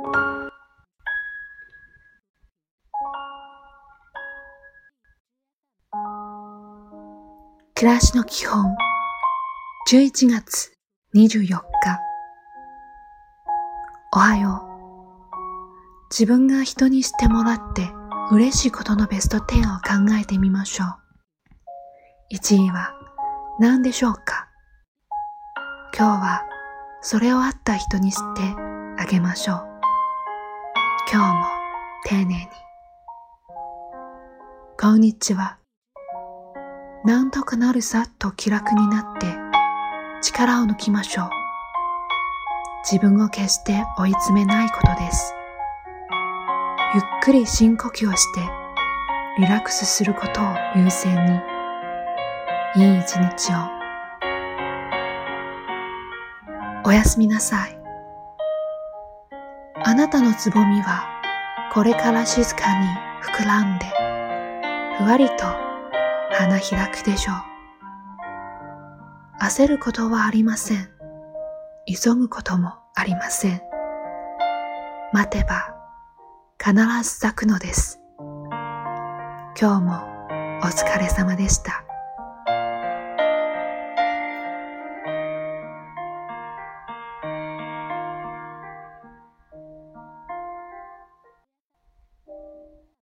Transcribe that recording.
暮らしの基本。11月24日。おはよう。自分が人にしてもらって嬉しいことのベスト10を考えてみましょう。1位は何でしょうか？今日はそれをあった人にしてあげましょう。今日も丁寧にこんにちはなんとかなるさと気楽になって力を抜きましょう。自分を決して追い詰めないことです。ゆっくり深呼吸をしてリラックスすることを優先にいい一日を。おやすみなさい。あなたのつぼみはこれから静かに膨らんでふわりと花開くでしょう。焦ることはありません。急ぐこともありません。待てば必ず咲くのです。今日もお疲れ様でした。